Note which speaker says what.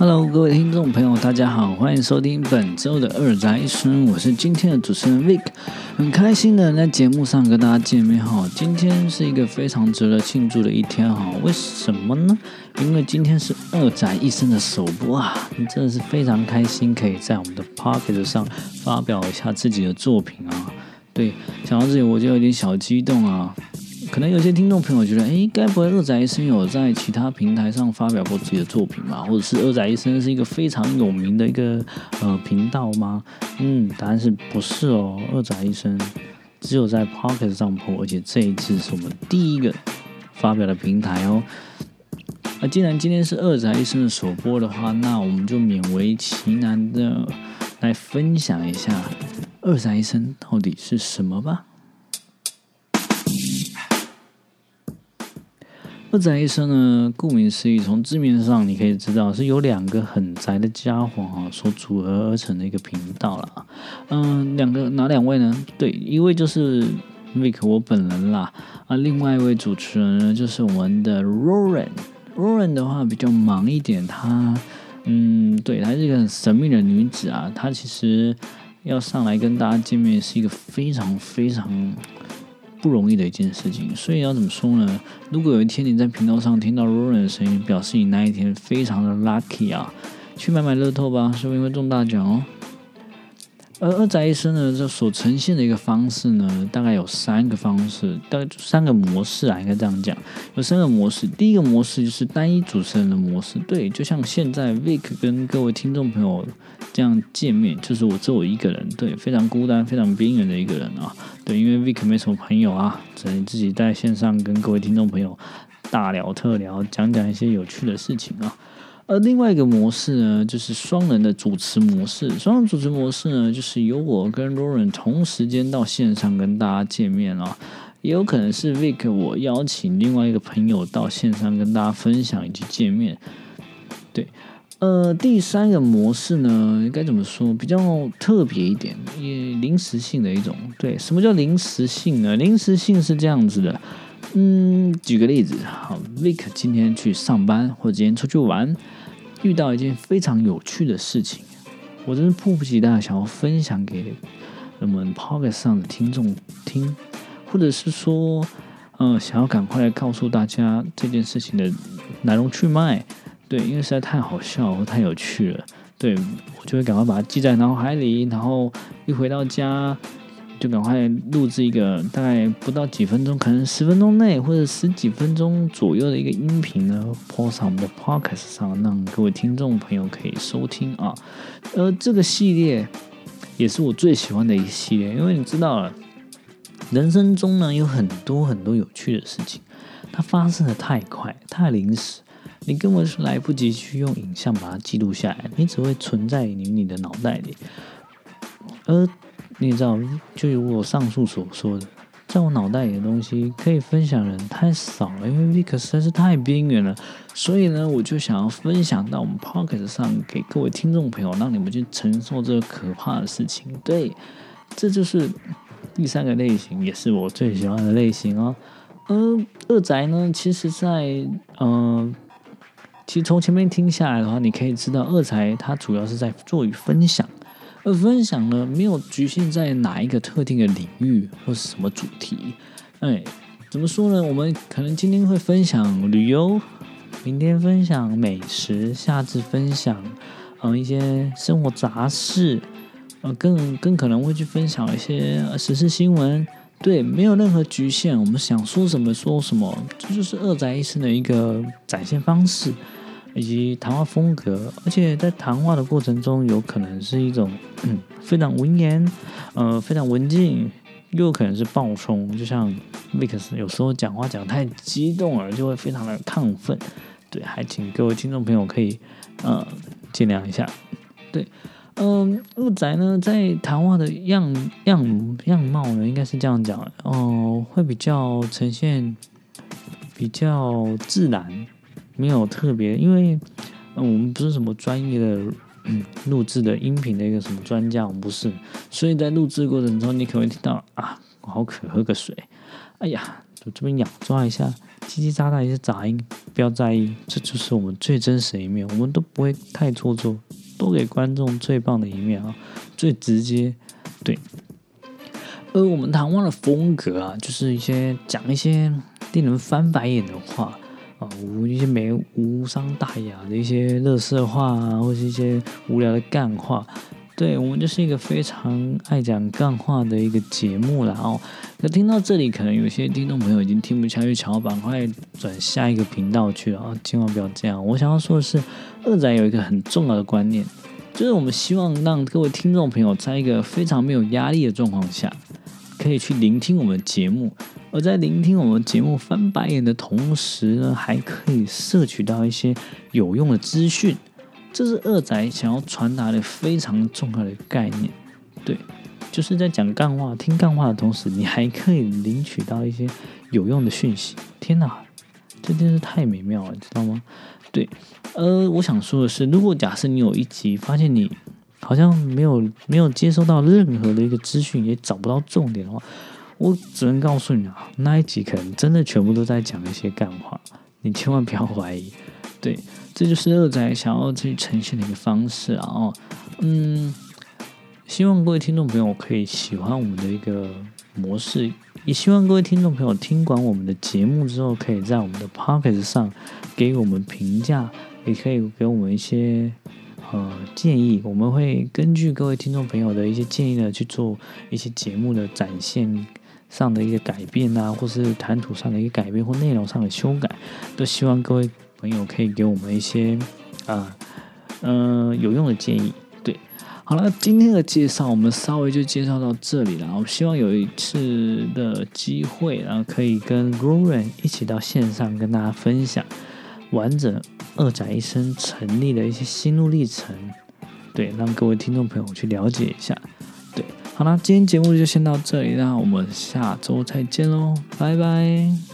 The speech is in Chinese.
Speaker 1: Hello，各位听众朋友，大家好，欢迎收听本周的二宅一生，我是今天的主持人 Vic，很开心的在节目上跟大家见面哈。今天是一个非常值得庆祝的一天哈，为什么呢？因为今天是二宅一生的首播啊，真的是非常开心，可以在我们的 Pocket 上发表一下自己的作品啊。对，想到这里我就有点小激动啊。可能有些听众朋友觉得，哎，该不会二宅一生有在其他平台上发表过自己的作品吗？或者是二宅一生是一个非常有名的一个呃频道吗？嗯，答案是不是哦？二宅一生只有在 Pocket 上播，而且这一次是我们第一个发表的平台哦。那既然今天是二宅一生的首播的话，那我们就勉为其难的来分享一下二宅一生到底是什么吧。二宅一生呢，顾名思义，从字面上你可以知道是由两个很宅的家伙啊所组合而成的一个频道了。嗯，两个哪两位呢？对，一位就是 Vic 我本人啦，啊，另外一位主持人呢就是我们的 Roran。Roran 的话比较忙一点，她嗯，对，她是一个很神秘的女子啊，她其实要上来跟大家见面是一个非常非常。不容易的一件事情，所以要怎么说呢？如果有一天你在频道上听到 Roran 的声音，表示你那一天非常的 lucky 啊！去买买乐透吧，说不定会中大奖哦。而二宅医生呢，这所呈现的一个方式呢，大概有三个方式，大概三个模式啊，应该这样讲，有三个模式。第一个模式就是单一主持人的模式，对，就像现在 Vic 跟各位听众朋友这样见面，就是我只有一个人，对，非常孤单、非常边缘的一个人啊，对，因为 Vic 没什么朋友啊，只能自己在线上跟各位听众朋友大聊特聊，讲讲一些有趣的事情啊。而另外一个模式呢，就是双人的主持模式。双人主持模式呢，就是由我跟 Roran 同时间到线上跟大家见面啊，也有可能是 Vic 我邀请另外一个朋友到线上跟大家分享以及见面。对，呃，第三个模式呢，该怎么说？比较特别一点，也临时性的一种。对，什么叫临时性呢？临时性是这样子的。嗯，举个例子，好，Vic 今天去上班或者今天出去玩。遇到一件非常有趣的事情，我真是迫不及待想要分享给我们 Podcast 上的听众听，或者是说，嗯、想要赶快来告诉大家这件事情的来龙去脉。对，因为实在太好笑和太有趣了，对，我就会赶快把它记在脑海里，然后一回到家。就赶快录制一个大概不到几分钟，可能十分钟内或者十几分钟左右的一个音频呢 po 上我们的 podcast 上，让各位听众朋友可以收听啊。而这个系列也是我最喜欢的一个系列，因为你知道，人生中呢有很多很多有趣的事情，它发生的太快太临时，你根本是来不及去用影像把它记录下来，你只会存在于你的脑袋里，而。你知道，就如我上述所说的，在我脑袋里的东西可以分享的人太少了，因为 Vic 实在是太边缘了。所以呢，我就想要分享到我们 Podcast 上，给各位听众朋友，让你们去承受这个可怕的事情。对，这就是第三个类型，也是我最喜欢的类型哦。呃，二宅呢，其实在，嗯，其实从前面听下来的话，你可以知道，二宅它主要是在做与分享。而分享呢，没有局限在哪一个特定的领域或是什么主题。哎，怎么说呢？我们可能今天会分享旅游，明天分享美食，下次分享嗯一些生活杂事，呃，更更可能会去分享一些时事新闻。对，没有任何局限，我们想说什么说什么，这就是二宅一生的一个展现方式。以及谈话风格，而且在谈话的过程中，有可能是一种嗯非常文言，呃非常文静，又可能是暴冲，就像 Vix 有时候讲话讲太激动了，就会非常的亢奋。对，还请各位听众朋友可以呃见谅一下。对，嗯、呃，二宅呢在谈话的样样样貌呢，应该是这样讲哦、呃，会比较呈现比较自然。没有特别，因为嗯，我们不是什么专业的嗯录制的音频的一个什么专家，我们不是，所以在录制过程中，你可能会听到啊，我好渴，喝个水。哎呀，就这边痒抓一下，叽叽喳喳一些杂音，不要在意，这就是我们最真实的一面，我们都不会太做作，都给观众最棒的一面啊，最直接，对。而我们谈话的风格啊，就是一些讲一些令人翻白眼的话啊，无一些没无伤大雅的一些乐色话啊，或是一些无聊的干话。对，我们就是一个非常爱讲干话的一个节目了哦。那听到这里，可能有些听众朋友已经听不下去，想要赶快转下一个频道去了啊！千万不要这样。我想要说的是，二仔有一个很重要的观念，就是我们希望让各位听众朋友在一个非常没有压力的状况下，可以去聆听我们节目，而在聆听我们节目翻白眼的同时呢，还可以摄取到一些有用的资讯。这是二仔想要传达的非常重要的概念，对，就是在讲干话、听干话的同时，你还可以领取到一些有用的讯息。天哪，这真是太美妙了，你知道吗？对，呃，我想说的是，如果假设你有一集发现你好像没有没有接收到任何的一个资讯，也找不到重点的话，我只能告诉你啊，那一集可能真的全部都在讲一些干话，你千万不要怀疑，对。这就是二仔想要去呈现的一个方式啊！哦，嗯，希望各位听众朋友可以喜欢我们的一个模式，也希望各位听众朋友听完我们的节目之后，可以在我们的 Podcast 上给我们评价，也可以给我们一些呃建议，我们会根据各位听众朋友的一些建议呢，去做一些节目的展现上的一个改变啊，或是谈吐上的一个改变或内容上的修改，都希望各位。朋友可以给我们一些啊，嗯、呃，有用的建议。对，好了，今天的介绍我们稍微就介绍到这里了。我希望有一次的机会，然后可以跟 Rowan 一起到线上跟大家分享完整二宅一生成立的一些心路历程。对，让各位听众朋友去了解一下。对，好啦，今天节目就先到这里，那我们下周再见喽，拜拜。